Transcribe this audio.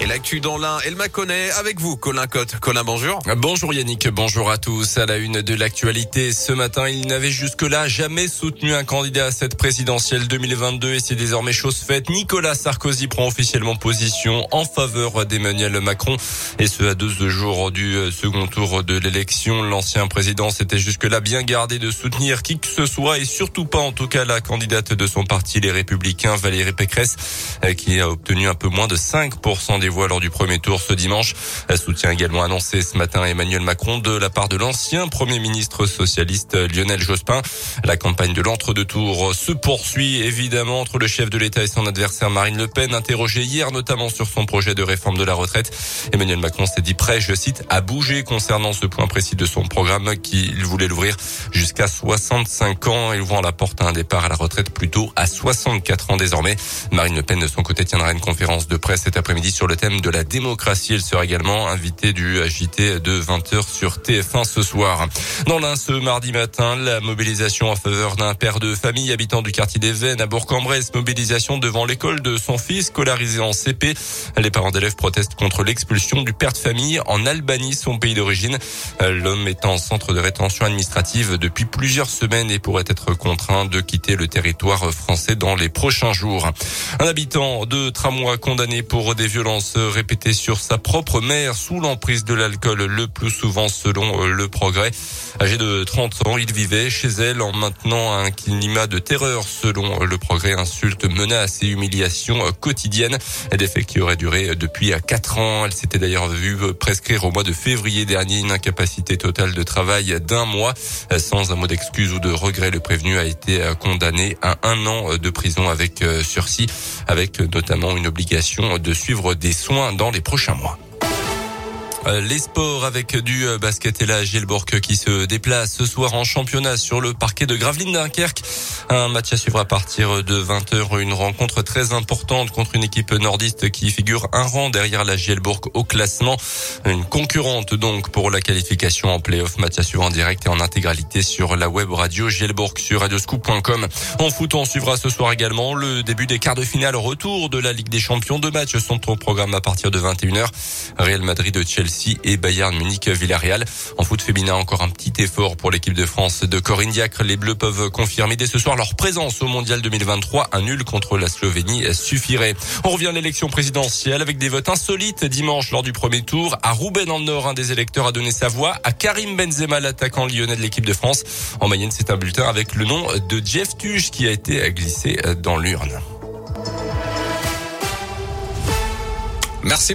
Et l'actu dans l'un, elle m'a connaît avec vous, Colin Cotte. Colin, bonjour. Bonjour Yannick, bonjour à tous. À la une de l'actualité, ce matin, il n'avait jusque-là jamais soutenu un candidat à cette présidentielle 2022 et c'est désormais chose faite. Nicolas Sarkozy prend officiellement position en faveur d'Emmanuel Macron et ce à deux jours du second tour de l'élection. L'ancien président s'était jusque-là bien gardé de soutenir qui que ce soit et surtout pas en tout cas la candidate de son parti, les Républicains, Valérie Pécresse, qui a obtenu un peu moins de 5% des voix lors du premier tour ce dimanche. Un soutien également annoncé ce matin Emmanuel Macron de la part de l'ancien Premier ministre socialiste Lionel Jospin. La campagne de l'entre-deux tours se poursuit évidemment entre le chef de l'État et son adversaire Marine Le Pen, interrogé hier notamment sur son projet de réforme de la retraite. Emmanuel Macron s'est dit prêt, je cite, à bouger concernant ce point précis de son programme qu'il voulait l'ouvrir jusqu'à 65 ans et ouvrant la porte à un départ à la retraite plutôt à 64 ans désormais. Marine Le Pen de son côté tiendra une conférence de presse cet après-midi sur le thème de la démocratie. Elle sera également invitée du JT de 20h sur TF1 ce soir. Dans l'un, ce mardi matin, la mobilisation en faveur d'un père de famille habitant du quartier des Vennes à Bourg-en-Bresse. Mobilisation devant l'école de son fils scolarisé en CP. Les parents d'élèves protestent contre l'expulsion du père de famille en Albanie, son pays d'origine. L'homme est en centre de rétention administrative depuis plusieurs semaines et pourrait être contraint de quitter le territoire français dans les prochains jours. Un habitant de Tramway condamné pour des violences répété sur sa propre mère sous l'emprise de l'alcool le plus souvent selon euh, le progrès. Âgé de 30 ans, il vivait chez elle en maintenant un climat de terreur selon le progrès, insultes, menaces et humiliations quotidiennes. Des faits qui auraient duré depuis 4 ans. Elle s'était d'ailleurs vue prescrire au mois de février dernier une incapacité totale de travail d'un mois. Sans un mot d'excuse ou de regret, le prévenu a été condamné à un an de prison avec sursis, avec notamment une obligation de suivre des soins dans les prochains mois. Euh, les sports avec du euh, basket et la Gielbourg qui se déplace ce soir en championnat sur le parquet de Gravelines Dunkerque. Un match à suivre à partir de 20h. Une rencontre très importante contre une équipe nordiste qui figure un rang derrière la Gielbourg au classement. Une concurrente donc pour la qualification en playoff. Match à suivre en direct et en intégralité sur la web radio Gielbourg sur radioscoop.com. En foot, on suivra ce soir également le début des quarts de finale retour de la Ligue des Champions. Deux matchs sont au programme à partir de 21h. Real Madrid de Chelsea et Bayern Munich Villarreal. En foot féminin, encore un petit effort pour l'équipe de France de Corinne Diacre. Les Bleus peuvent confirmer dès ce soir leur présence au Mondial 2023. Un nul contre la Slovénie suffirait. On revient à l'élection présidentielle avec des votes insolites dimanche lors du premier tour. À Roubaix dans le Nord, un des électeurs a donné sa voix à Karim Benzema, l'attaquant lyonnais de l'équipe de France. En Mayenne, c'est un bulletin avec le nom de Jeff Tuge qui a été glissé dans l'urne. Merci.